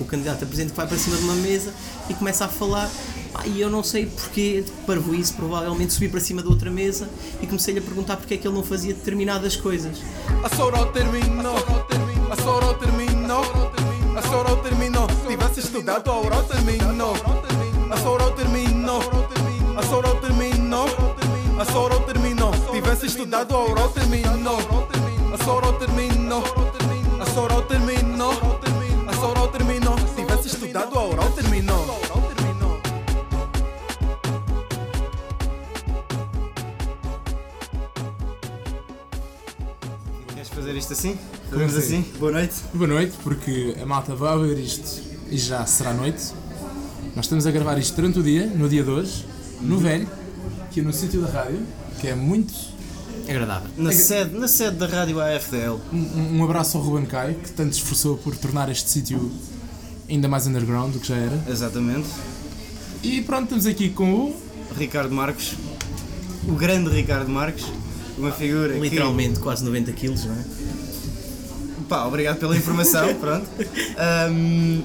O candidato a presidente vai para cima de uma mesa e começa a falar. Pá, e eu não sei porque, parvo isso, provavelmente subi para cima de outra mesa e comecei-lhe a perguntar porque é que ele não fazia determinadas coisas. A Sorol terminou, a Sorol terminou, a Sorol terminou. Tivesse estudado, a Oral terminou. A Sorol terminou, a Sorol terminou, a Sorol terminou. Tivesse estudado, a Oral terminou. A Sorol terminou, a Sorol terminou. Tivesse estudado, a Oral terminou. Queres fazer isto assim? Fazemos assim? assim? Boa noite. Boa noite, porque a malta vai ver isto e já será noite. Nós estamos a gravar isto durante o dia, no dia de hoje, no velho, aqui no sítio da rádio, que é muito. Agradável. Na sede, na sede da rádio AFDL. Um, um abraço ao Ruben Caio, que tanto se esforçou por tornar este sítio ainda mais underground do que já era. Exatamente. E pronto, estamos aqui com o. Ricardo Marques. O grande Ricardo Marques. Uma figura que- Literalmente quase 90 quilos, não é? Pá, obrigado pela informação, pronto. Ahm,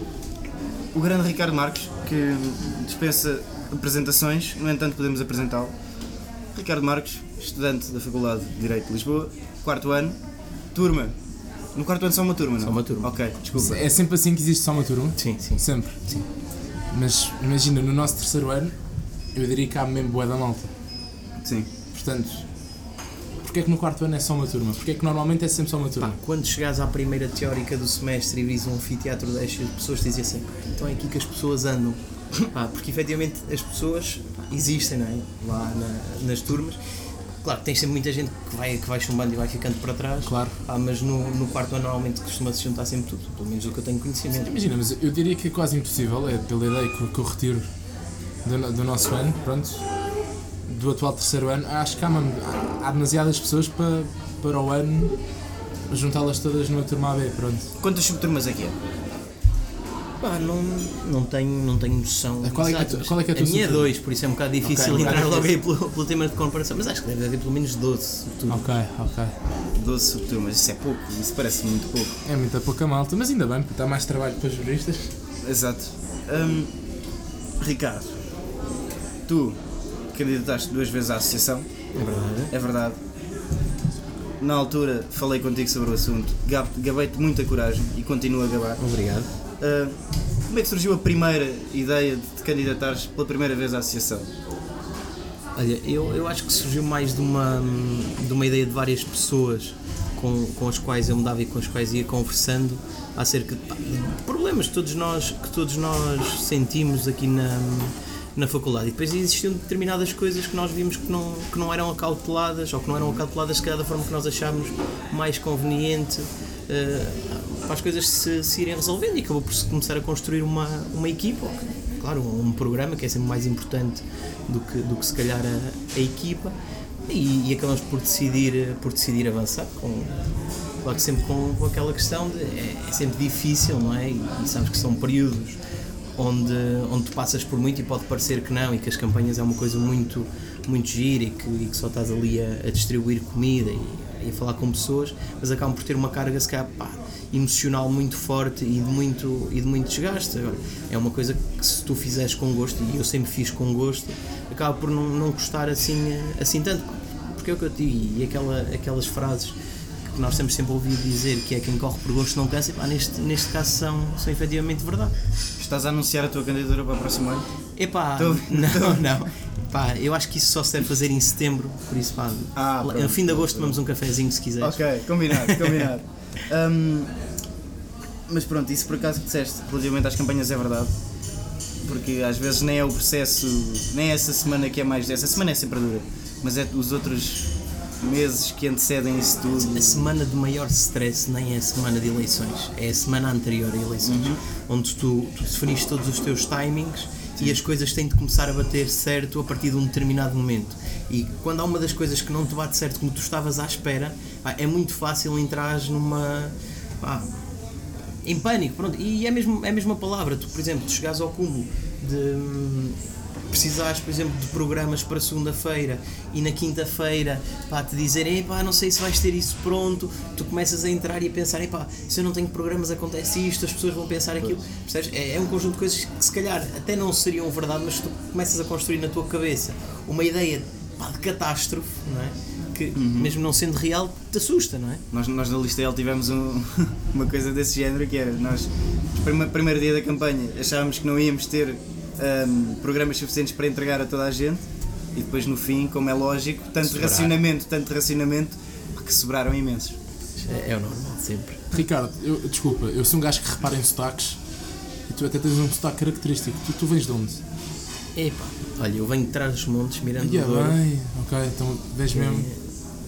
o grande Ricardo Marques, que dispensa apresentações, no entanto podemos apresentá-lo. Ricardo Marques, estudante da Faculdade de Direito de Lisboa, quarto ano, turma. No quarto ano só uma turma, não? Só uma turma. Ok, desculpa. É sempre assim que existe só uma turma? Sim, sim. Sempre. Sim. Mas imagina, no nosso terceiro ano, eu diria que há mesmo boa da malta. Sim. Portanto, porque é que no quarto ano é só uma turma? Porque é que normalmente é sempre só uma turma? Pá, quando chegares à primeira teórica do semestre e vis um anfiteatro deste, as pessoas dizem assim, então é aqui que as pessoas andam. Pá, porque efetivamente as pessoas pá, existem não é? lá na- nas turmas. Claro, tens sempre muita gente que vai, que vai chumbando e vai ficando para trás. Claro. Pá, mas no, no quarto ano normalmente costuma-se juntar sempre tudo, pelo menos o que eu tenho conhecimento. Imagina, mas eu diria que é quase impossível, é pela ideia que, que eu retiro do, do nosso ano, pronto, do atual terceiro ano, acho que há, uma- há demasiadas pessoas para, para o ano juntá-las todas numa turma AB, pronto. Quantas subturmas é que é? Pá, não, não, tenho, não tenho noção. Qual é que é a qual é que é a a tua minha é subturma? 2, por isso é um bocado difícil Ok, um entrar logo aí pelo, pelo tema de comparação, mas acho que deve haver pelo menos 12. Tudo. Ok, ok. 12 subturmas, isso é pouco, isso parece muito pouco. É muita pouca malta, mas ainda bem, porque dá mais trabalho para os juristas. Exato. Hum, Ricardo, tu candidataste duas vezes à associação, É verdade. é verdade. Na altura falei contigo sobre o assunto, gab- gabei-te muita coragem e continuo a gabar. Obrigado. Hum, como é que surgiu a primeira ideia de candidatares pela primeira vez à associação? Olha, eu, eu acho que surgiu mais de uma, de uma ideia de várias pessoas com, com as quais eu me dava e com as quais ia conversando acerca de, de problemas que todos nós, que todos nós sentimos aqui na, na faculdade. E depois existiam determinadas coisas que nós vimos que não, que não eram acauteladas ou que não eram acauteladas se calhar da forma que nós achávamos mais conveniente eh, para as coisas se, se irem resolvendo e acabou por se começar a construir uma, uma equipa, claro, um, um programa que é sempre mais importante do que, do que se calhar a, a equipa e, e acabamos por decidir, por decidir avançar com, claro que sempre com, com aquela questão de é, é sempre difícil, não é? E, e sabes que são períodos onde, onde tu passas por muito e pode parecer que não e que as campanhas é uma coisa muito, muito gira e que, e que só estás ali a, a distribuir comida e, e a falar com pessoas, mas acabam por ter uma carga se calhar pá, emocional muito forte e de muito, e de muito desgaste. Agora, é uma coisa que se tu fizeres com gosto, e eu sempre fiz com gosto, acaba por não, não custar assim, eh, assim tanto. Porque é o que eu digo, e aquela, aquelas frases que nós temos sempre ouvido dizer que é quem corre por gosto não cansa, pá, neste, neste caso são, são efetivamente verdade. Estás a anunciar a tua candidatura para o próximo ano? Epá, Tô- não, não. Pá, eu acho que isso só se deve fazer em setembro, por isso pá, Ah, pronto. no fim de agosto tomamos um cafezinho se quiseres. Ok, combinado, combinado. Hum, mas pronto, isso por acaso que disseste relativamente às campanhas é verdade. Porque às vezes nem é o processo, nem é essa semana que é mais. Essa semana é sempre dura, mas é os outros meses que antecedem isso tudo. A semana de maior stress nem é a semana de eleições, é a semana anterior a eleições, Uhum. onde tu, tu definiste todos os teus timings e as coisas têm de começar a bater certo a partir de um determinado momento. E quando há uma das coisas que não te bate certo como tu estavas à espera, pá, é muito fácil entrar numa. pá, em pânico, pronto. E é mesmo, é a mesma palavra. Tu, por exemplo, tu chegares ao cúmulo de, precisares, por exemplo, de programas para segunda-feira e na quinta-feira pá, te dizerem, pá, não sei se vais ter isso pronto, tu começas a entrar e a pensar, pá, se eu não tenho programas acontece isto, as pessoas vão pensar aquilo. Percebes? É, é um conjunto de coisas que se calhar até não seriam verdade, mas tu começas a construir na tua cabeça uma ideia pá, de catástrofe, não é? Que, mesmo não sendo real, te assusta, não é? Nós, nós na Listel tivemos um- uma coisa desse género que era, nós, primeiro dia da campanha, achávamos que não íamos ter ahm, programas suficientes para entregar a toda a gente e depois no fim, como é lógico, tanto Sobrar. racionamento, tanto racionamento, que sobraram imensos. É, é o normal, sempre. Ricardo, eu, desculpa, eu sou um gajo que repara em sotaques e tu até tens um sotaque característico. Tu, tu vens de onde? Epá, olha, eu venho de trás dos montes, mirando Ah, o bem, ok, então vens mesmo.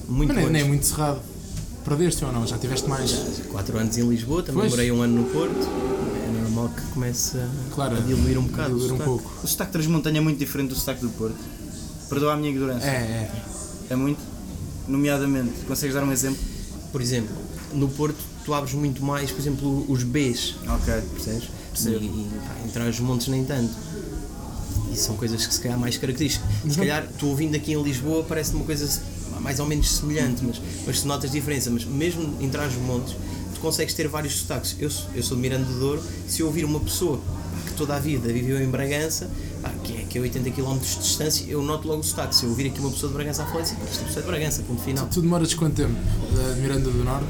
Muito Mas nem, é muito cerrado. Perdeste ou não? Já tiveste mais. 4 anos em Lisboa, também Pois. morei um ano no Porto. Que comece a, Claro, a diluir um bocado. o diluir um sotaque. pouco. O sotaque transmontano é muito diferente do sotaque do Porto. Perdoa a minha ignorância. É, é. É muito? Nomeadamente, consegues dar um exemplo? Por exemplo, no Porto tu abres muito mais, por exemplo, os Bs, Ok. percebes? Percebo. E, e pá, trás dos montes nem tanto. E são coisas que se calhar mais características. Se calhar tu ouvindo aqui em Lisboa parece uma coisa mais ou menos semelhante, mas, mas tu notas diferença. Mas mesmo em trás dos montes consegues ter vários sotaques. Eu, sou- eu sou de Miranda do Douro, se eu ouvir uma pessoa que toda a vida viveu em Bragança, pá, que, é, que é 80 km de distância, eu noto logo o sotaque. Se eu ouvir aqui uma pessoa de Bragança a falar, assim, esta pessoa é de Bragança, ponto final. Tu demoras quanto tempo? De Miranda do Norte?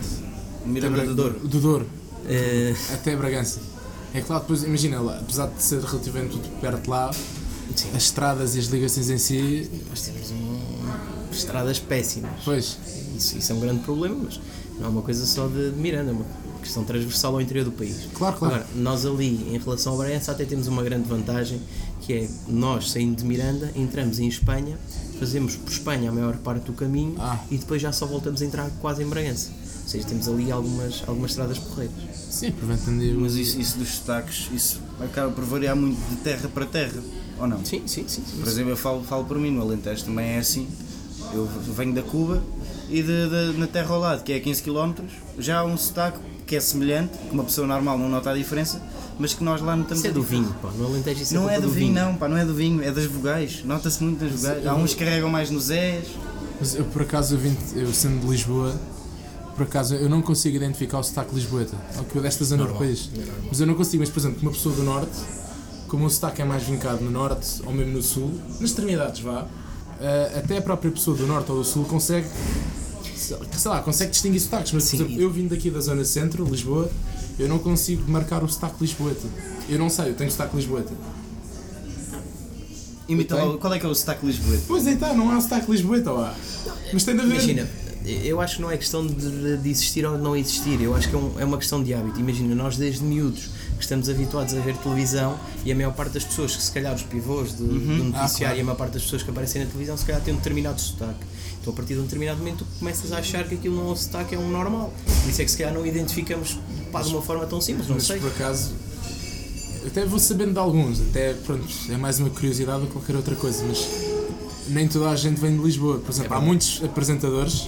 Miranda do Douro. Do Douro. Eh, Até Bragança. É claro, depois imagina lá, apesar de ser relativamente perto de lá, sim. as estradas e as ligações em si, Nós temos um, estradas péssimas. pois, Isso, isso é um grande problema, mas não é uma coisa só de, de Miranda, é uma questão transversal ao interior do país. Claro, claro. Agora, nós ali, em relação ao Bragança, até temos uma grande vantagem, que é nós, saindo de Miranda, entramos em Espanha, fazemos por Espanha a maior parte do caminho Ah. e depois já só voltamos a entrar quase em Bragança. Ou seja, temos ali algumas, algumas estradas porreiras. sim, preventando aí Mas isso, isso dos sotaques, isso acaba por variar muito de terra para terra, ou não? Sim, sim, sim. sim. Por exemplo, eu falo, falo por mim, no Alentejo também é assim. Eu venho da Cuba e de, de- na terra ao lado, que é a 15 km, já há um sotaque que é semelhante, que uma pessoa normal não nota a diferença, mas que nós lá notamos Isso é do vinho, pá. No Alentejo isso Não é é culpa do vinho, não, pá, não é do vinho, é das vogais. Nota-se muito nas vogais. Há uns que carregam mais nos Zés. Mas eu por acaso, eu, vim, eu sendo de Lisboa, por acaso eu não consigo identificar o sotaque lisboeta, é o que eu desta zona do país. Mas eu não consigo, mas por exemplo, uma pessoa do norte, como o sotaque é mais vincado no norte ou mesmo no sul, nas extremidades vá, eh, até a própria pessoa do norte ou do sul consegue, sei lá, consegue distinguir sotaques, mas por Sim. exemplo, eu vim daqui da zona centro, Lisboa, eu não consigo marcar o sotaque lisboeta. Eu não sei, eu tenho sotaque lisboeta. Imita lá, qual é que é o sotaque lisboeta? Pois é, tá, não há sotaque lisboeta, ó. Mas tem de haver. Imagina, eu acho que não é questão de, de existir ou de não existir, eu acho que é, um- é uma questão de hábito. Imagina, nós desde miúdos que estamos habituados a ver televisão e a maior parte das pessoas, que se calhar os pivôs de- do noticiário Ah, claro. e a maior parte das pessoas que aparecem na televisão, se calhar têm um determinado sotaque. Então a partir de um determinado momento tu começas a achar que aquilo não é um sotaque, é um normal. Por isso é que se calhar não identificamos pá, de uma forma tão simples, não mas sei. por acaso até vou sabendo de alguns, até pronto, é mais uma curiosidade que qualquer outra coisa, mas nem toda a gente vem de Lisboa. Por exemplo, há verdade. muitos apresentadores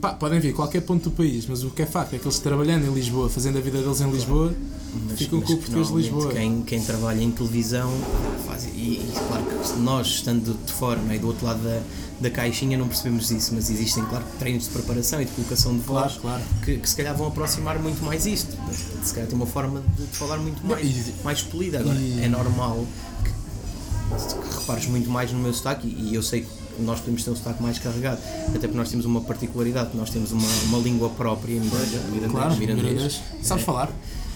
pá, podem vir qualquer ponto do país, mas o que é facto é que eles trabalhando em Lisboa, fazendo a vida deles em Lisboa, Mas- ficam mas com o português de Lisboa. Quem, quem trabalha em televisão faz. E, e claro que nós, estando de fora não é, do outro lado da, da caixinha, não percebemos isso, mas existem, claro, treinos de preparação e de colocação de voz Claro, claro. Que, que se calhar vão aproximar muito mais isto. Se calhar tem uma forma de, de falar muito mais, e- mais polida. Agora, e- é normal que, que repares muito mais no meu sotaque e, e eu sei que nós podemos ter um sotaque mais carregado, até porque nós temos uma particularidade, nós temos uma, uma língua própria, mirandês, Claro, mirandês. mirandês. Sabes É. falar?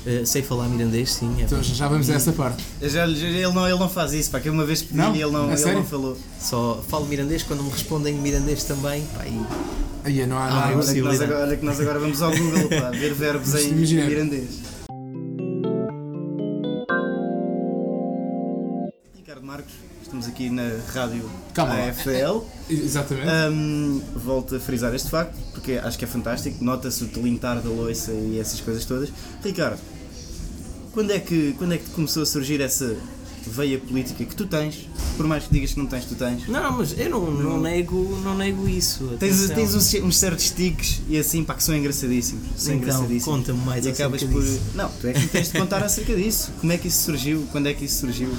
Uh, sei falar mirandês, sim. É Então já vamos a essa parte. Já, já- ele, não, ele não faz isso, pá, que uma vez pedi Não? e ele não, É ele não falou. Só falo mirandês quando me respondem mirandês também. Pá, e Aí não há, Ah, não há eu Olha que, nós possibilidade. agora, olha que nós agora vamos ao Google, pá, ver verbos em mirandês. Ricardo Marcos, estamos aqui na rádio Calma. AFL. Exatamente. Hum, volto a frisar este facto, porque acho que é fantástico, nota-se o tilintar da loiça e essas coisas todas. Ricardo, quando é, que, quando é que começou a surgir essa veia política que tu tens, por mais que digas que não tens, tu tens? Não, mas eu não, não, nego, não nego isso. Tens, tens uns, uns certos tiques e assim, pá, que são engraçadíssimos. São Então, engraçadíssimos. conta-me mais E acabas por. disso. Não, tu é que tens de contar acerca disso. Como é que isso surgiu? Quando é que isso surgiu?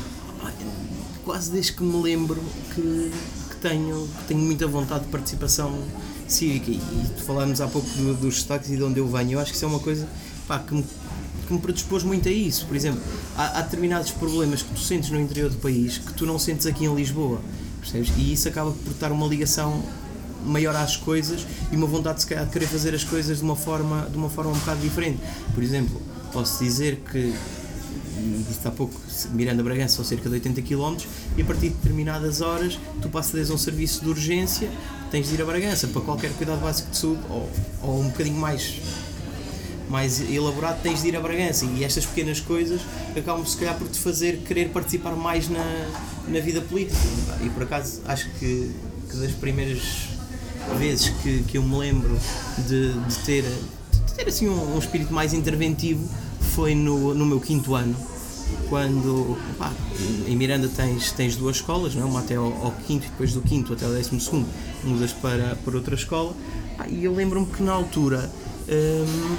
Quase desde que me lembro que, que tenho, que tenho muita vontade de participação cívica. E, e falámos há pouco do- dos destaques e de onde eu venho. Eu acho que isso é uma coisa pá, que, me, que me predispôs muito a isso. Por exemplo, há, há determinados problemas que tu sentes no interior do país que tu não sentes aqui em Lisboa. Percebes? E isso acaba por dar uma ligação maior às coisas e uma vontade de querer fazer as coisas de uma forma, de uma forma um bocado diferente. Por exemplo, posso dizer que disse há pouco, Miranda Bragança são cerca de 80 km e a partir de determinadas horas tu passas a um serviço de urgência, tens de ir a Bragança para qualquer cuidado básico de saúde ou, ou um bocadinho mais mais elaborado tens de ir a Bragança. E estas pequenas coisas acabam se calhar por te fazer querer participar mais na, na vida política. E por acaso acho que, que das primeiras vezes que, que eu me lembro de, de ter de ter assim um, um espírito mais interventivo foi no, no meu quinto ano quando pá, em Miranda tens, tens duas escolas, não é? uma até ao, ao quinto e depois do quinto até ao décimo segundo mudas para, para outra escola Pá, e eu lembro-me que na altura hum,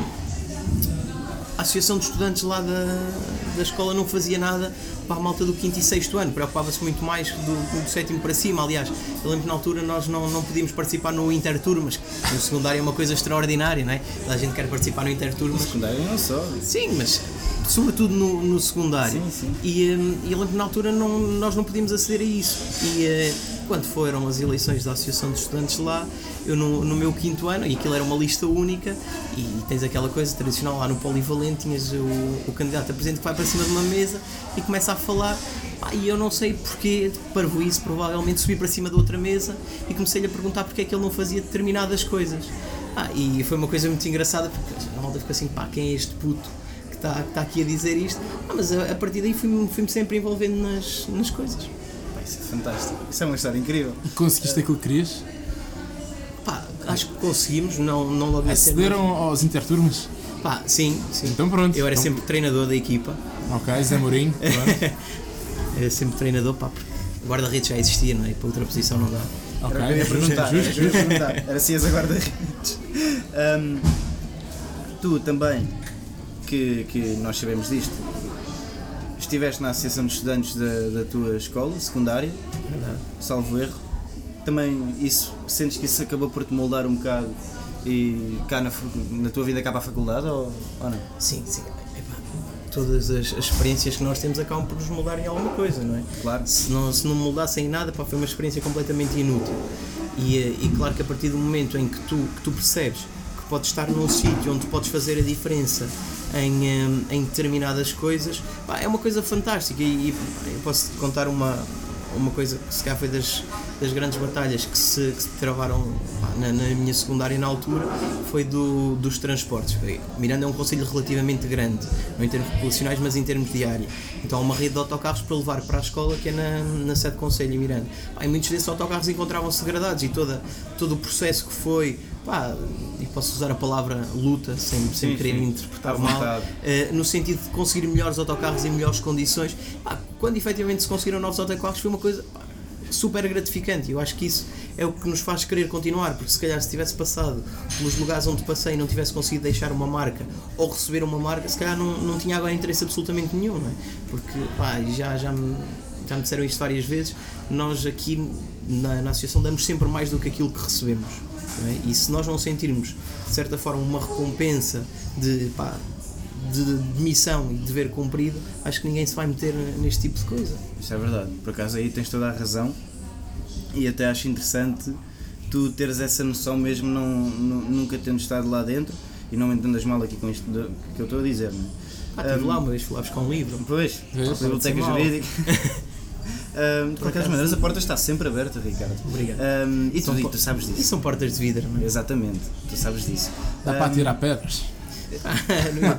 a Associação de Estudantes lá da, da escola não fazia nada para a malta do quinto e sexto ano, preocupava-se muito mais do, do sétimo para cima. Aliás, eu lembro que na altura nós não, não podíamos participar no Interturmas, no secundário é uma coisa extraordinária, não é? Toda a gente quer participar no Interturmas. Secundário não só. Sim, mas sobretudo no, no secundário. Sim, sim. E, hum, e eu lembro que na altura não, nós não podíamos aceder a isso. E eh, quando foram as eleições da Associação de Estudantes lá, eu no, no meu quinto ano, e aquilo era uma lista única, e tens aquela coisa tradicional lá no Polivalente, tinhas o, o candidato a presidente que vai para cima de uma mesa e começa a falar. Pá, e eu não sei porquê, parvo isso, provavelmente subi para cima de outra mesa e comecei-lhe a perguntar porque é que ele não fazia determinadas coisas. Ah, e foi uma coisa muito engraçada porque a malta ficou assim, pá, quem é este puto que está que tá aqui a dizer isto? Ah, mas a, a partir daí fui-me fui sempre envolvendo nas, nas coisas. Pá, isso é fantástico. Isso é uma história incrível. E conseguiste aquilo que querias? Pá, acho que conseguimos, não, não logo Acederam aos interturmas? Pá, sim, sim. Então pronto. Eu era Então- sempre treinador da equipa, Ok, Zé Mourinho. era sempre treinador, pá, porque guarda-redes já existia, não é? Para outra posição não dá. Ok, Era perguntar. justo, era o que eu ia perguntar. Era se ias a guarda-redes. Ahm, tu também, que, que nós sabemos disto, estiveste na Associação de Estudantes da, da tua escola secundária, salvo erro. Também isso, sentes que isso acabou por te moldar um bocado e cá na, na tua vida cá para a faculdade ou, ou não? Sim, sim. Todas as, as experiências que nós temos acabam por nos moldar em alguma coisa, não é? Claro. Se não, se não me moldassem em nada, pá, foi uma experiência completamente inútil. E, eh, e claro que a partir do momento em que tu, que tu percebes que podes estar num sítio onde podes fazer a diferença em, eh, em determinadas coisas, pá, é uma coisa fantástica. E, e eu posso contar uma, uma coisa que se calhar foi das, das grandes batalhas que se, que se travaram pá, na, na minha secundária na altura, foi do, dos transportes. Miranda é um conselho relativamente grande, não em termos populacionais, mas em termos área. Então há uma rede de autocarros para levar para a escola que é na, na sede de conselho em Miranda. Pá, e muitos desses autocarros encontravam-se degradados e toda, todo o processo que foi, pá, e posso usar a palavra luta sem, sem Sim, querer sim. interpretar mal, eh, no sentido de conseguir melhores autocarros em melhores condições. Pá, quando efetivamente se conseguiram novos autocarros foi uma coisa pá, super gratificante eu acho que isso é o que nos faz querer continuar, porque se calhar se tivesse passado pelos lugares onde passei e não tivesse conseguido deixar uma marca ou receber uma marca, se calhar não, não tinha agora interesse absolutamente nenhum, não é? Porque pá, já, já, me, já me disseram isto várias vezes, nós aqui na, na associação damos sempre mais do que aquilo que recebemos. Não é? E se nós não sentirmos, de certa forma, uma recompensa de, pá, de, de missão e de dever cumprido, acho que ninguém se vai meter neste tipo de coisa. Isso é verdade. Por acaso aí tens toda a razão e até acho interessante tu teres essa noção mesmo não, nu- nunca tendo estado lá dentro e não me entendas mal aqui com isto de- que eu estou a dizer, não é? Ah, estive Um, lá uma vez, fui lá buscar um livro. Pois, a biblioteca jurídica. Um, de qualquer maneira, a porta está sempre aberta, Ricardo. Obrigado. Um, e tu, e tu sabes E disso. são portas de vidro, não é? Exatamente, tu sabes disso. Dá para atirar pedras.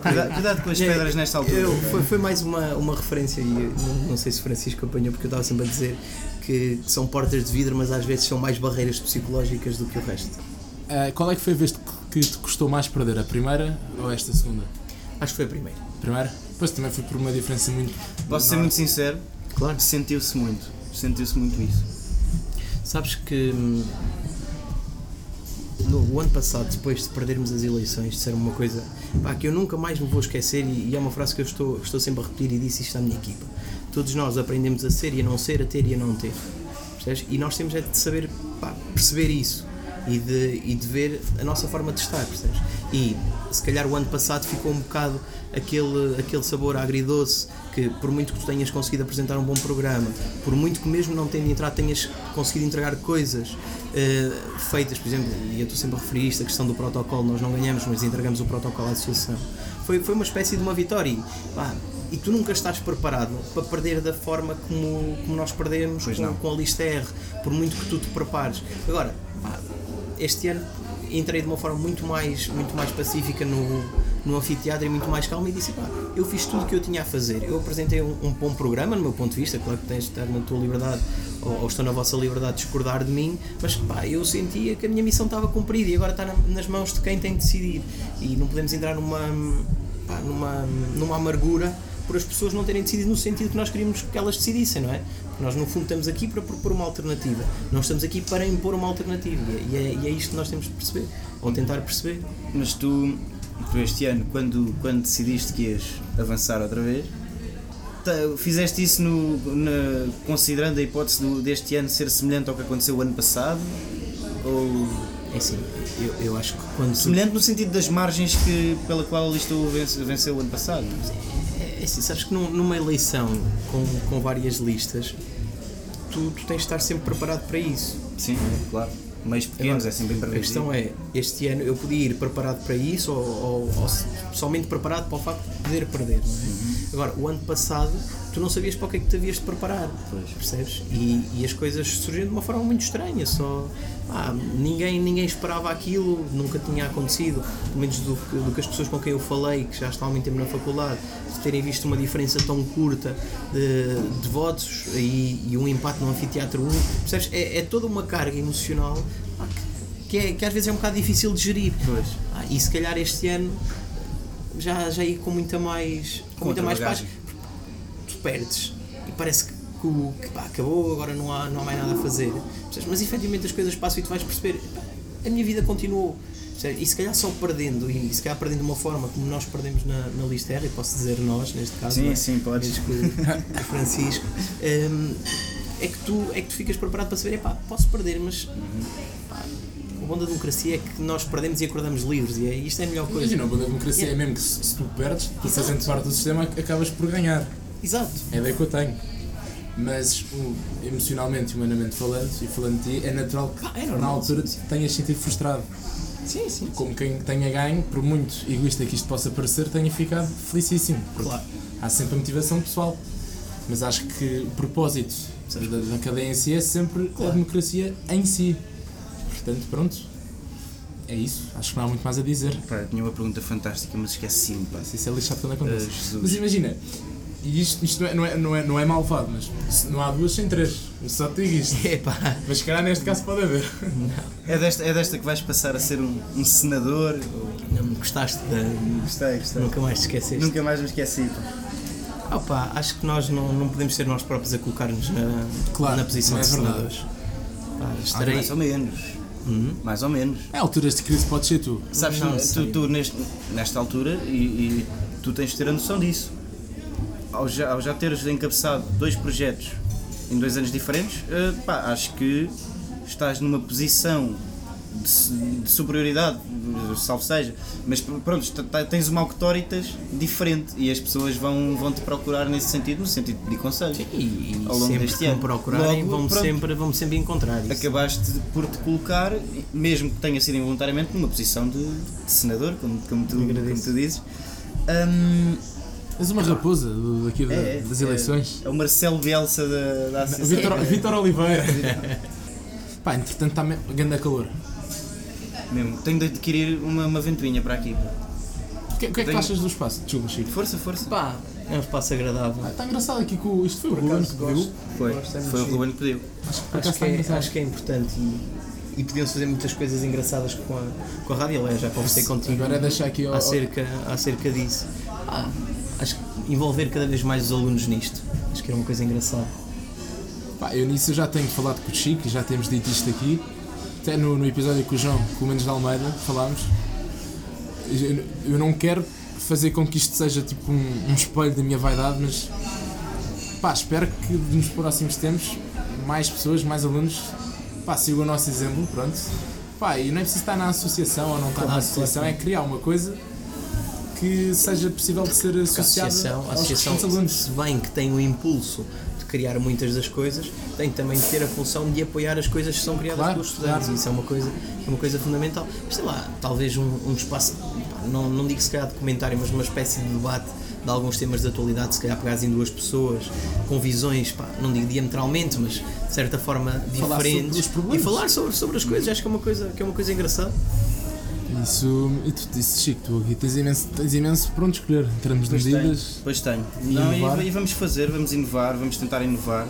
Cuidado, cuidado com as É, pedras nesta altura. Eu- foi, foi mais uma, uma referência, e não, não sei se o Francisco apanhou, porque eu estava sempre a dizer que, que são portas de vidro, mas às vezes são mais barreiras psicológicas do que o resto. Ah, qual é que foi a vez que te custou mais perder? A primeira ou esta segunda? Acho que foi a primeira. Primeira? Pois também foi por uma diferença muito. Posso ser muito sincero, Claro. sentiu-se muito. Sentiu-se muito isso. Sabes que hum, no o ano passado, depois de perdermos as eleições, disseram uma coisa pá, que eu nunca mais me vou esquecer e, e é uma frase que eu estou, estou sempre a repetir e disse isto à minha equipa. Todos nós aprendemos a ser e a não ser, a ter e a não ter. Percebes? E nós temos é de saber pá, perceber isso e de, e de ver a nossa forma de estar, percebes? E se calhar o ano passado ficou um bocado aquele, aquele sabor agridoce que por muito que tu tenhas conseguido apresentar um bom programa, por muito que mesmo não tendo entrado tenhas conseguido entregar coisas eh, feitas, por exemplo, e eu estou sempre a referir isto, a questão do protocolo, nós não ganhamos, mas entregamos o protocolo à associação. Foi, foi uma espécie de uma vitória e, pá, e tu nunca estás preparado para perder da forma como, como nós perdemos com, com a lista R, por muito que tu te prepares. Agora, pá, este ano entrei de uma forma muito mais, muito mais pacífica no, no anfiteatro e muito mais calma e disse, pá, eu fiz tudo o que eu tinha a fazer. Eu apresentei um, um bom programa, no meu ponto de vista, claro que tens de estar na tua liberdade ou, ou estou na vossa liberdade de discordar de mim, mas pá, eu sentia que a minha missão estava cumprida e agora está na- nas mãos de quem tem de decidir. E não podemos entrar numa, pá, numa, numa amargura por as pessoas não terem decidido no sentido que nós queríamos que elas decidissem, não é? Nós, no fundo, estamos aqui para propor uma alternativa, não estamos aqui para impor uma alternativa, e é, e é isto que nós temos de perceber, ou tentar perceber. Mas tu, tu este ano, quando, quando decidiste que ias avançar outra vez, ta- fizeste isso no, na- considerando a hipótese do- deste ano ser semelhante ao que aconteceu o ano passado? Ou É assim, eu, eu acho que quando. semelhante no sentido das margens que, pela qual a lista venceu o ano passado? É assim, sabes que num- numa eleição com, com várias listas, tu, tu tens de estar sempre preparado para isso. Sim, claro. Meios pequenos, é sempre A questão é, este ano eu podia ir preparado para isso ou, ou- ou somente preparado para o facto de poder perder, não é? Agora, o ano passado, tu não sabias para o que é que te havias de preparar, percebes? E, e as coisas surgiram de uma forma muito estranha, só... ah, ninguém, ninguém esperava aquilo, nunca tinha acontecido, pelo menos do, que- do que as pessoas com quem eu falei, que já estão há muito tempo na faculdade, de terem visto uma diferença tão curta de, de votos e, e um empate no anfiteatro 1, percebes? É, é toda uma carga emocional que- que, é, que às vezes é um bocado difícil de gerir. Ah, e se calhar este ano já, já ia com muita mais, com, Com muita mais paz. Tu perdes e parece que, que, pá, acabou, agora não há, não há mais nada a fazer. Mas efetivamente as coisas passam e tu vais perceber, pá, a minha vida continuou. E se calhar só perdendo, e se calhar perdendo de uma forma como nós perdemos na, na lista R, e posso dizer nós, neste caso, Sim, é? sim, podes. O Francisco, hum, é, que tu, é que tu ficas preparado para saber, epá, posso perder, mas pá, o bom da democracia é que nós perdemos e acordamos livres, e é, isto é a melhor coisa. Imagina, a democracia é mesmo que se, se tu perdes, tu fazendo parte do sistema, acabas por ganhar. Exato. É ideia que eu tenho. Mas o- emocionalmente e humanamente falando, e falando de ti, é natural que Ah, é na altura tenhas sentido frustrado. Sim, sim. Como quem tenha ganho, por muito egoísta que isto possa parecer, tenha ficado felicíssimo. Claro. Há sempre a motivação pessoal. Mas acho que o propósito da, da cadeia em si é sempre a democracia em si. Portanto, pronto. É isso. Acho que não há muito mais a dizer. Pá, tinha uma pergunta fantástica, mas esqueci-me. pá. Isso é lixado quando acontece. Ah, Jesus. mas imagina, e isto, isto não, é, não, é, não, é, não é malvado, mas não há duas sem três. Eu só te digo isto. Epá, Mas se calhar neste caso pode haver. É desta, é desta que vais passar a ser um, um senador? Ou... não me gostaste da. Gostei, gostei. Nunca mais te esqueceste. Nunca mais me esqueci. pá. Opa, acho que nós não, não podemos ser nós próprios a colocar-nos na, Claro, na posição não é de senadores. Pá, Ah, estarei. mais ou menos. Mais ou menos. Em alturas de crise podes ser tu. Sabes, Não tu, tu neste, nesta altura, e, e tu tens de ter a noção disso. Ao já, ao já teres encabeçado dois projetos em dois anos diferentes, eh, pá, acho que estás numa posição de, su- de superioridade, salvo seja, mas pronto, tens uma auctoritas diferente e as pessoas vão, vão te procurar nesse sentido, no sentido de pedir conselhos. E, e ao longo sempre deste ano. procurarem, Logo, vão-me pronto. sempre, vão sempre encontrar. Isso. acabaste por te colocar, mesmo que tenha sido involuntariamente, numa posição de, de senador, como, como, tu, como tu dizes. Hum, És uma raposa do- daqui da- é, das é- eleições. É, o Marcelo Bielsa da, da Associação. Vítor Oliveira. Pá, entretanto está grande calor. Mesmo, tenho de adquirir uma, uma ventoinha para aqui. O que, o que é que tu achas do espaço? Desculpa, Chico. Força, força. Pá, é um espaço agradável. Ah, Está engraçado aqui com o- isto foi o Ruben que pediu. Foi, Gosto, é muito foi o giro. Ruben que pediu. Por Acho acaso que, está é, engraçado. acho que é importante e, e podiam-se fazer muitas coisas engraçadas com a, com a rádio. Aliás, já conversei contigo Agora é deixar aqui ao- acerca, acerca disso. Ah, acho que envolver cada vez mais os alunos nisto. Acho que era uma coisa engraçada. Pá, eu nisso já tenho falado com o Chico, já temos dito isto aqui. Até no, no episódio com o João, com o Mendes de Almeida, falámos. Eu, eu não quero fazer com que isto seja tipo um, um espelho da minha vaidade, mas pá, espero que nos próximos tempos mais pessoas, mais alunos, pá, sigam o nosso exemplo, pronto. Pá, e não é preciso estar na associação ou não estar na Claro, associação, claro. é criar uma coisa que seja possível de ser A associada associação, a aos associação alunos. se bem que tem o impulso criar muitas das coisas, tem também de ter a função de apoiar as coisas que são criadas Claro, pelos estudantes. claro. Isso é uma coisa, é uma coisa fundamental. Mas sei lá, talvez um, um espaço, não, não digo se calhar de comentário, mas uma espécie de debate de alguns temas de atualidade, se calhar pegados em duas pessoas, com visões, pá, não digo diametralmente, mas de certa forma Falar sobre diferentes. os problemas. e falar sobre, sobre as coisas, acho que é uma coisa, que é uma coisa engraçada. Isso, e tu disse, Chico, tu aqui tens imenso, tens imenso por onde escolher em termos de Pois tenho, medidas. pois tenho. E Não, e, e vamos fazer, vamos inovar, vamos tentar inovar,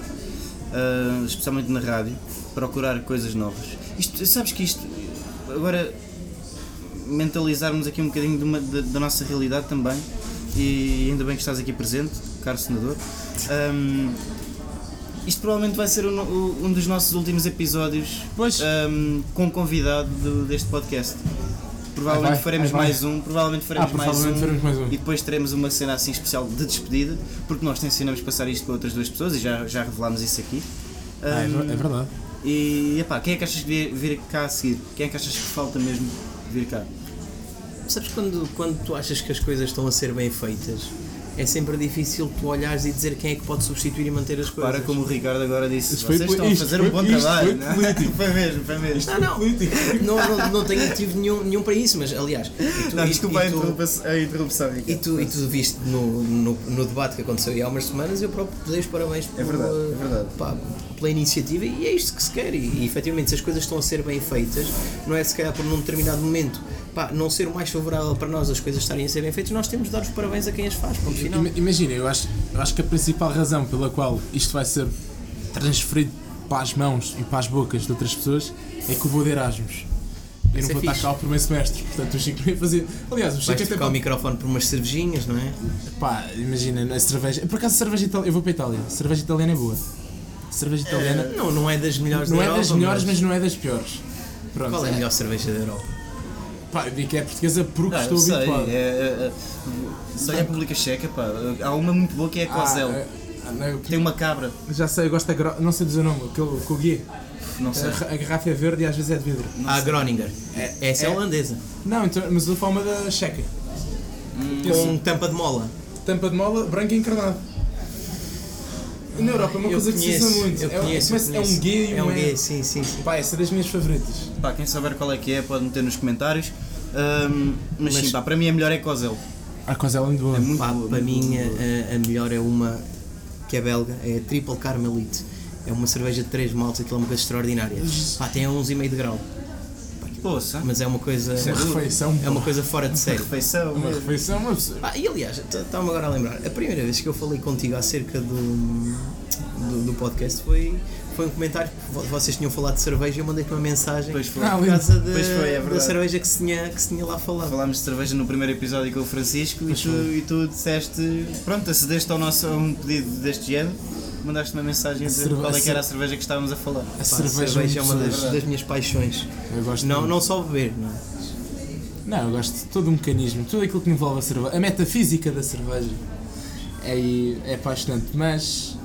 ah, especialmente na rádio, procurar coisas novas. Isto, sabes que isto, agora mentalizarmos aqui um bocadinho de uma- da, da nossa realidade também, e ainda bem que estás aqui presente, caro senador. Ahm, isto provavelmente vai ser o- um dos nossos últimos episódios Pois. ahm, com convidado do- deste podcast. Provavelmente vai, faremos vai. mais um, provavelmente faremos, Ah, mais, provavelmente um, faremos mais um. e depois teremos uma cena assim especial de despedida, porque nós tencionamos passar isto para outras duas pessoas e já, já revelámos isso aqui. Ah, é, é verdade. e epá, quem é que achas que devia vir cá a seguir? Quem é que achas que falta mesmo vir cá? Sabes quando, quando tu achas que as coisas estão a ser bem feitas, é sempre difícil tu olhares e dizer quem é que pode substituir e manter as coisas. Para como o Ricardo agora disse, Isto foi vocês po- estão a fazer um foi- bom isto trabalho. foi não é? político. foi mesmo, foi mesmo. Não, não, Político. não, não, não tenho motivo nenhum, nenhum para isso, mas aliás. tu- Não, e- desculpa e a tu- interrupção, a interrupção Ricardo. E tu, e tu viste no, no, no debate que aconteceu aí há umas semanas, eu próprio te dei os parabéns É verdade, pela, é verdade. pá, pela iniciativa e é isto que se quer. E, e efetivamente, se as coisas estão a ser bem feitas, não é se calhar por num determinado momento pá, não ser o mais favorável para nós as coisas estarem a ser bem feitas, nós temos de dar os parabéns a quem as faz. Ponto final. Ima- Imagina, eu acho, eu acho que a principal razão pela qual isto vai ser transferido para as mãos e para as bocas de outras pessoas é que eu vou de Erasmus. Eu Isso não é vou estar cá ao primeiro semestre, portanto o Chico não ia fazer. Aliás, o Chico Vais até o microfone por umas cervejinhas, não é? Pá, imagina, a cerveja. Por acaso, a cerveja italiana. Eu vou para a Itália. A cerveja italiana é boa. A cerveja italiana. Não, não é das melhores não da é Europa, das melhores, mas não é das piores. Pronto. Qual é a melhor cerveja da Europa? Pá, eu digo que é portuguesa porque Ah, estou sei, habituado. é, é, é, sei a República Checa, pá. Há uma muito boa que é a Cosel. Ah, ah, não, eu- Tem uma cabra, Já sei, eu gosto da. gro- Não sei dizer o nome, aquele com o guia. não sei. A, a garrafa é verde e às vezes é de vidro. A Groninger. Essa é, é- holandesa. Não, então, mas eu falo uma da checa. Com tampa de mola. Tampa de mola, branca e encarnado. Na Europa é uma Eu coisa que se usa conheço, muito. eu é, conheço, é, eu é conheço. um gay e É um uma- gay, sim, sim, sim. Pá, essa é das minhas favoritas. Pá, quem souber qual é que é pode meter nos comentários. Ahm, mas, Mas- sim, pá, para mim a melhor é Cosel. A coisa é muito boa. É muito Pá, boa. para muito mim boa. a, a melhor é uma que é belga, é a Triple Carmelite. É uma cerveja de 3 maltes, aquilo é uma coisa extraordinária. Pá, tem 11,5 de grau, Poça, mas é uma coisa Isso é Uma refeição. é uma coisa fora de série. refeição. Uma mesmo. refeição, uma pessoa. Ah, e aliás, está-me agora a lembrar, a primeira vez que eu falei contigo acerca do, do, do podcast foi, foi um comentário que vo- vocês tinham falado de cerveja e eu mandei-te uma mensagem Pois foi. Ah, por causa de- Pois foi, é da cerveja que se tinha, que se tinha lá falado. Falámos de cerveja no primeiro episódio com o Francisco e tu, e tu disseste, pronto, acedeste ao nosso a um pedido deste género, mandaste uma mensagem a dizer cerve- qual é que era a cerveja que estávamos a falar. A Pá, a cerveja, cerveja é uma das, das minhas paixões. Eu gosto Não, muito. não só beber, não é? Não, eu gosto de todo o mecanismo, tudo aquilo que envolve a cerveja, a metafísica da cerveja é, é apaixonante, mas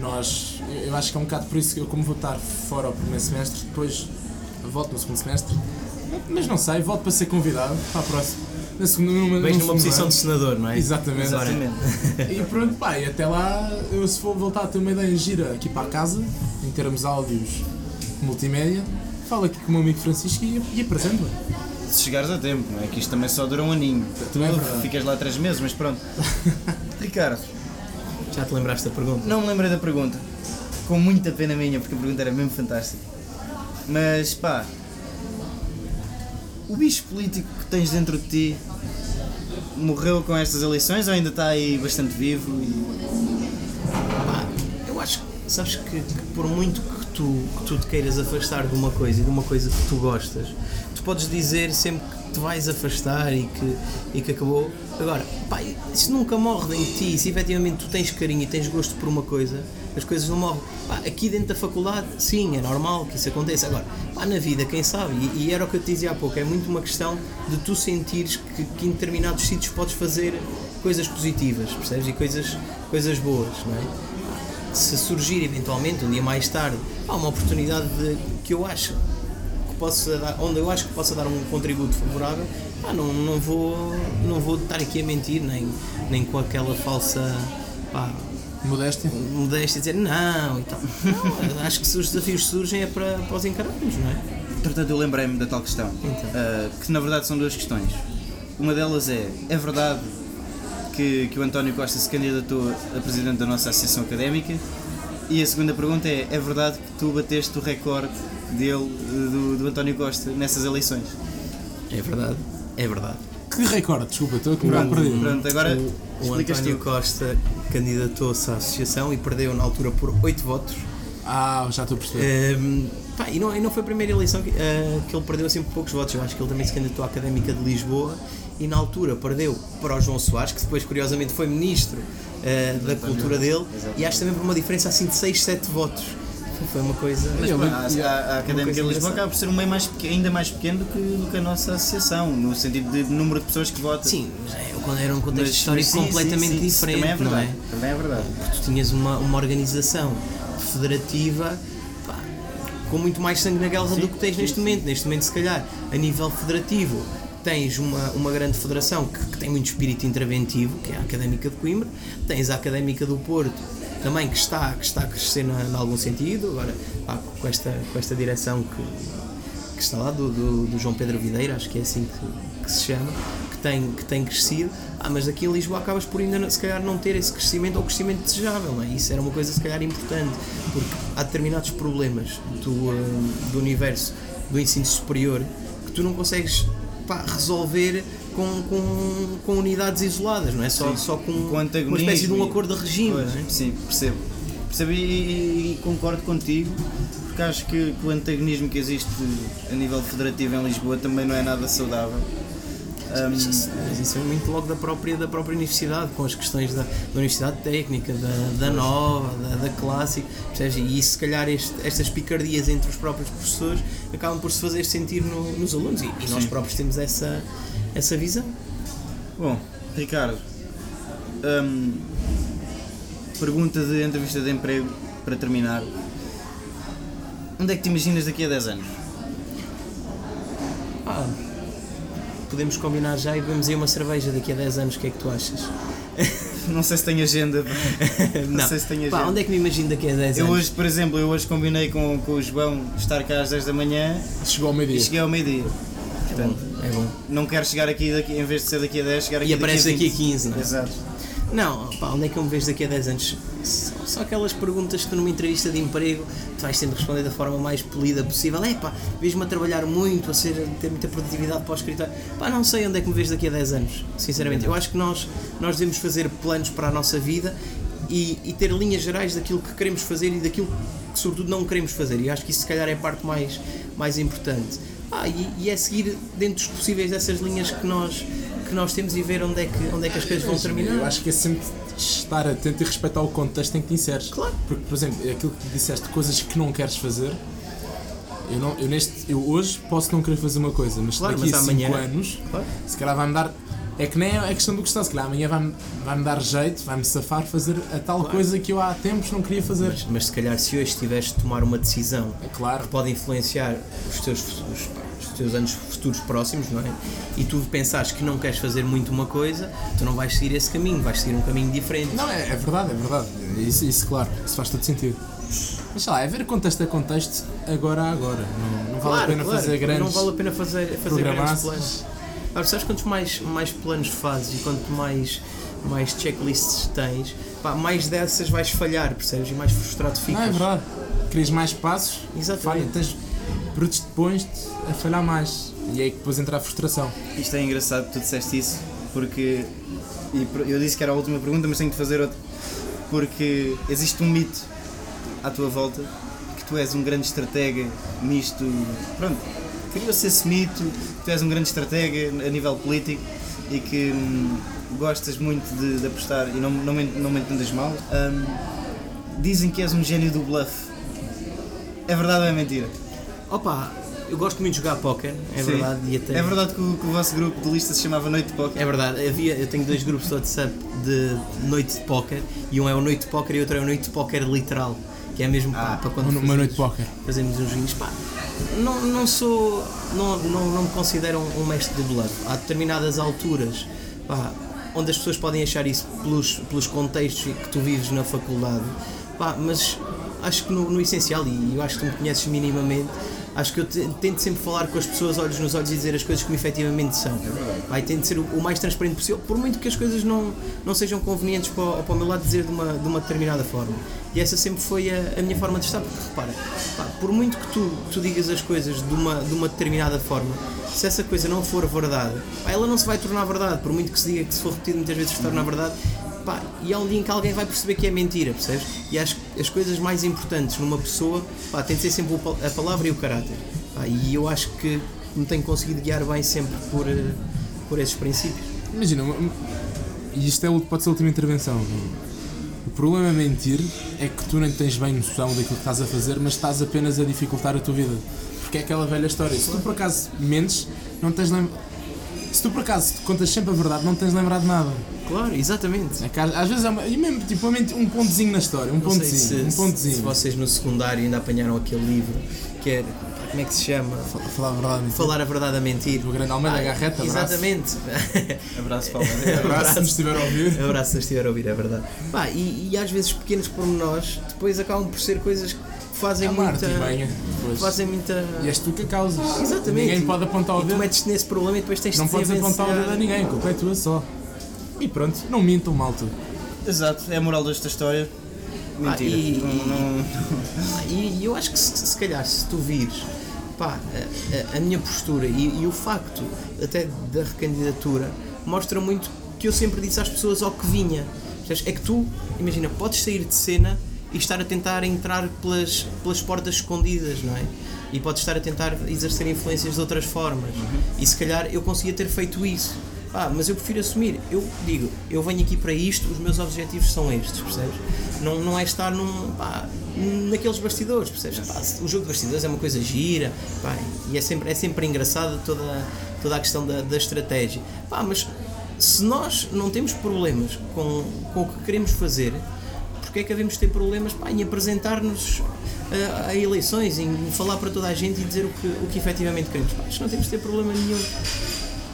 nós, eu acho que é um bocado por isso que eu, como vou estar fora ao primeiro semestre, depois volto no segundo semestre, mas não sei, volto para ser convidado para a próxima. Na segunda, numa, numa posição de senador, não é? Exatamente. Exatamente. E pronto, pá, e até lá, eu se for voltar a ter uma ideia gira aqui para a casa, em termos áudios multimédia, falo aqui com o meu amigo Francisco e, e apresento-me. Se chegares a tempo, não é? Que isto também só dura um aninho. Tu É ficas lá três meses, mas pronto. Ricardo, Já te lembraste da pergunta? não me lembrei da pergunta. Com muita pena minha, porque a pergunta era mesmo fantástica. Mas pá, o bicho político que tens dentro de ti morreu com estas eleições ou ainda está aí bastante vivo? E... Pá, eu acho que, sabes que, que por muito que tu, que tu te queiras afastar de uma coisa e de uma coisa que tu gostas, tu podes dizer sempre que te vais afastar e que, e que acabou. Agora, pá, isso nunca morre em ti. Se efetivamente tu tens carinho e tens gosto por uma coisa, as coisas não morrem. Pá, aqui dentro da faculdade, sim, é normal que isso aconteça. Agora, pá, na vida, quem sabe? E, e era o que eu te dizia há pouco, é muito uma questão de tu sentires que, que em determinados sítios podes fazer coisas positivas, percebes? E coisas, coisas boas, não é? Se surgir eventualmente, um dia mais tarde, há uma oportunidade de, que eu acho que possa dar, onde eu acho que possa dar um contributo favorável, pá, não, não, vou, não vou estar aqui a mentir, nem, nem com aquela falsa pá, Modéstia? modéstia e dizer não e tal. Não, acho que se os desafios surgem é para, para os encararmos, não é? Entretanto, eu lembrei-me da tal questão, Então. ah, que na verdade são duas questões. Uma delas é: é verdade que, que o António Costa se candidatou a presidente da nossa associação académica? E a segunda pergunta é: é verdade que tu bateste o recorde dele, do, do António Costa, nessas eleições? É verdade, é verdade. Que recorde, desculpa, estou aqui um bocado Pronto, perdido. pronto, agora O explicas António. Costa candidatou-se à associação e perdeu na altura por 8 votos. Ah, já estou a perceber. Ehm, pá, e, não, e não foi a primeira eleição que, eh, que ele perdeu assim por poucos votos. Eu acho que ele também se candidatou à Académica de Lisboa e na altura perdeu para o João Soares, que depois curiosamente foi ministro eh, da cultura dele, e acho também por uma diferença assim de 6, 7 votos. Foi uma coisa. Mas, Eu a, a- a Académica de Lisboa acaba por ser um meio mais ainda mais pequeno do que, do que a nossa associação, no sentido de número de pessoas que votam. Sim, mas é, quando era um contexto Mas- histórico sim, completamente sim, sim, diferente, também é não verdade. é? Também é verdade. tu tinhas uma, uma organização federativa pá, com muito mais sangue na guerra do que tens neste momento. Neste momento, se calhar, a nível federativo, tens uma, uma grande federação que, que tem muito espírito interventivo, que é a Académica de Coimbra, tens a Académica do Porto, também que está, que está a crescer em algum sentido, agora pá, com, esta, com esta direção que, que está lá, do, do, do João Pedro Videira, acho que é assim que, que se chama, que tem, que tem crescido. Ah, mas aqui em Lisboa acabas por ainda se calhar não ter esse crescimento ou crescimento desejável, não é? Isso era uma coisa se calhar importante, porque há determinados problemas do, hum, do universo do ensino superior que tu não consegues pá, resolver com, com, com unidades isoladas, não é? Só, só com, Com uma espécie de um acordo de regime, Pois, é? Sim, percebo. Percebo e, e- concordo contigo, porque acho que, que o antagonismo que existe a nível federativo em Lisboa também não é nada saudável. Mas isso, mas isso é muito logo da própria, da própria universidade, com as questões da, da Universidade Técnica, da, da Nova, da, da Clássica, percebes? E se calhar, este- estas picardias entre os próprios professores acabam por se fazer sentir no- nos alunos e, e nós próprios temos essa, essa visão. Bom, Ricardo, hum, pergunta de entrevista de emprego para terminar. Onde é que te imaginas daqui a 10 anos? Ah, podemos combinar já e bebemos aí uma cerveja daqui a 10 anos, o que é que tu achas? Não sei se tenho agenda. Não, sei se tenho Pá, agenda. onde é que me imagino daqui a 10 Eu anos? hoje, por exemplo, eu hoje combinei com, com o João estar cá às 10 da manhã Chegou ao meio-dia. cheguei ao meio-dia. É bom, é bom. Não quero chegar aqui, daqui, em vez de ser daqui a 10, chegar aqui E aparece daqui a 20. 15, não é? Exato. Não, pá, onde é que eu me vejo daqui a 10 anos? Só, só aquelas perguntas que numa entrevista de emprego tu vais sempre responder da forma mais polida possível. É pá, vejo-me a trabalhar muito, a, ser, a ter muita produtividade para o escritório. Pá, não sei onde é que me vejo daqui a 10 anos, sinceramente. Eu acho que nós, nós devemos fazer planos para a nossa vida e, e ter linhas gerais daquilo que queremos fazer e daquilo que, sobretudo, não queremos fazer. E acho que isso, se calhar, é a parte mais, mais importante. Ah, e, e é seguir dentro dos possíveis dessas linhas que nós, que nós temos e ver onde é que, onde é que as coisas vão terminar. Eu acho que é sempre estar atento e respeitar o contexto em que te inseres. Claro. Porque, por exemplo, é aquilo que disseste, coisas que não queres fazer. Eu, não, eu, neste, eu hoje posso não querer fazer uma coisa, mas Claro, daqui mas a 5 amanhã- anos, Claro. se calhar vai-me dar. É que nem é questão do gostar, se calhar amanhã vai-me vai dar jeito, vai-me safar fazer a tal coisa que eu há tempos não queria fazer. Mas, mas se calhar se hoje tiveres de tomar uma decisão É claro. que pode influenciar os teus, os, os teus anos futuros próximos, não é? E tu pensares que não queres fazer muito uma coisa, tu não vais seguir esse caminho, vais seguir um caminho diferente. Não, é, é verdade, é verdade. Isso, isso, claro, isso faz todo sentido. Mas sei lá, é ver contexto a contexto, agora a agora. Não, não vale a pena fazer grandes. Não vale a pena fazer, fazer grandes planos. Agora, sabes quanto mais, mais planos fazes e quanto mais, mais checklists tens, pá, mais dessas vais falhar, percebes? E mais frustrado ficas. Não, é verdade. Querias mais passos, Exatamente. falha, tens predispões-te a falhar mais. E é aí que depois entra a frustração. Isto é engraçado que tu disseste isso, porque. E por- eu disse que era a última pergunta, mas tenho de fazer outra. Porque existe um mito à tua volta que tu és um grande estratega nisto. Pronto, criou-se esse mito que tu és um grande estratega a nível político e que hum, gostas muito de, de apostar e não, não, me, não me entendas mal. Hum, dizem que és um gênio do bluff. É verdade ou é mentira? Opa, eu gosto muito de jogar póquer, é Sim. verdade. E até, É verdade que o, que o vosso grupo de lista se chamava Noite de Póquer? É verdade, havia, eu tenho dois grupos de WhatsApp de noite de póquer e um é o noite de póquer e outro é o noite de póquer literal, que é mesmo pá, Ah, para quando Uma, uma fazemos- noite de póquer. fazemos uns vinhos. Pá, não, não sou. Não, não, não me considero um, mestre do bluff. Há determinadas alturas pá, onde as pessoas podem achar isso pelos, pelos contextos que tu vives na faculdade, pá, mas acho que no, no essencial, e eu acho que tu me conheces minimamente. Acho que eu te- tento sempre falar com as pessoas olhos nos olhos e dizer as coisas como efetivamente são. Vai tento ser o, o mais transparente possível, por muito que as coisas não, não sejam convenientes para, o- para o meu lado dizer de uma, de uma determinada forma. E essa sempre foi a, a minha forma de estar, porque repara, pá, por muito que tu, tu digas as coisas de uma, de uma determinada forma, se essa coisa não for verdade, pá, ela não se vai tornar verdade, por muito que se diga que se for repetido muitas vezes se torna verdade, pá, e um dia em que alguém vai perceber que é mentira, percebes? E acho que as coisas mais importantes numa pessoa pá, tem de ser sempre a palavra e o caráter. Pá, e eu acho que me tenho conseguido guiar bem sempre por, eh, por esses princípios. Imagina, e isto é, pode ser a última intervenção. O problema é mentir é que tu nem tens bem noção daquilo que estás a fazer, mas estás apenas a dificultar a tua vida. Porque é aquela velha história. Se tu por acaso mentes, não tens. Se tu por acaso contas sempre a verdade, não tens lembrado de nada. Claro, exatamente. É que às vezes é uma, e mesmo tipo um pontozinho na história, um Não pontozinho, um se, pontozinho. se vocês no secundário ainda apanharam aquele livro que era, como é que se chama? Fa- Falar a verdade, mentir. Falar a verdade a mentir. do grande Almeida Ah, Garreta, abraço. Exatamente. Abraço para o Abraço, se nos estiver a ouvir. Abraço se estiver a ouvir, é verdade. Pá, e, e às vezes pequenos pormenores depois acabam por ser coisas que fazem É uma muita. artimanha. Fazem muita. E és tu que a causas. Exatamente. Ninguém pode apontar o E tu dedo. metes-te nesse problema e depois tens Não de podes apontar o dedo a ninguém, a culpa é tua só. E pronto, não mintam, malta. Exato, é a moral desta história. Mentira. Ah, e- Não- não- E, e eu acho que se, se calhar se tu vires pá, a, a- minha postura e, e o facto até da recandidatura mostra muito que eu sempre disse às pessoas ao que vinha. É que tu, imagina, podes sair de cena e estar a tentar entrar pelas, pelas portas escondidas, não é? E podes estar a tentar exercer influências de outras formas. E se calhar eu conseguia ter feito isso. Pá, mas eu prefiro assumir. Eu digo, eu venho aqui para isto, os meus objetivos são estes, percebes? Não, não é estar num, pá, naqueles bastidores, percebes? Pá, o jogo de bastidores é uma coisa gira, pá, e é sempre, é sempre engraçado toda, toda a questão da, da estratégia. Pá, mas se nós não temos problemas com, com o que queremos fazer, porque é que devemos ter problemas pá, em apresentar-nos a, a eleições, em falar para toda a gente e dizer o que, o que efetivamente queremos? Pá, acho que não temos de ter problema nenhum.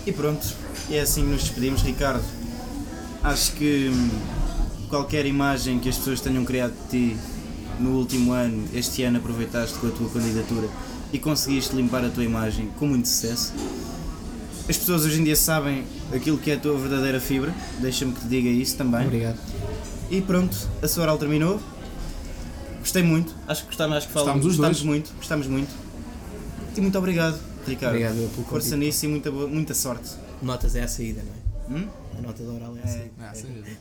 E pronto, é assim que nos despedimos, Ricardo. Acho que hum, qualquer imagem que as pessoas tenham criado de ti no último ano, este ano aproveitaste com a tua candidatura e conseguiste limpar a tua imagem com muito sucesso. As pessoas hoje em dia sabem aquilo que é a tua verdadeira fibra, deixa-me que te diga isso também. Obrigado. E pronto, a sua oral terminou. Gostei muito, acho que gostámos, acho que falamos, Gostámos os gostámos dois. muito, gostámos muito. E muito obrigado, Ricardo. Obrigado pelo Força convite. nisso e muita, boa- muita sorte. Notas é a saída, não é? Hum? A nota da oral é a saída. Ah, sem dúvida.